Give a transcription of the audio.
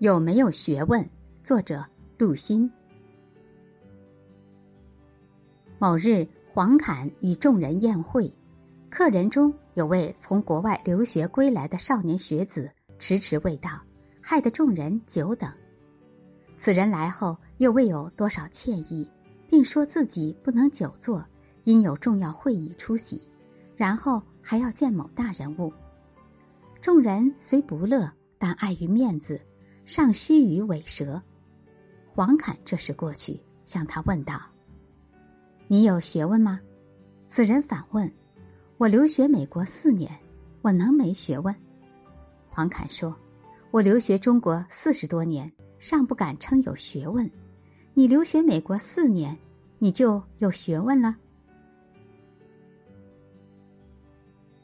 有没有学问？作者陆心。某日，黄侃与众人宴会，客人中有位从国外留学归来的少年学子，迟迟未到，害得众人久等。此人来后，又未有多少歉意，并说自己不能久坐，因有重要会议出席，然后还要见某大人物。众人虽不乐，但碍于面子。尚须臾尾舌，黄侃这时过去，向他问道：“你有学问吗？”此人反问：“我留学美国四年，我能没学问？”黄侃说：“我留学中国四十多年，尚不敢称有学问。你留学美国四年，你就有学问了？”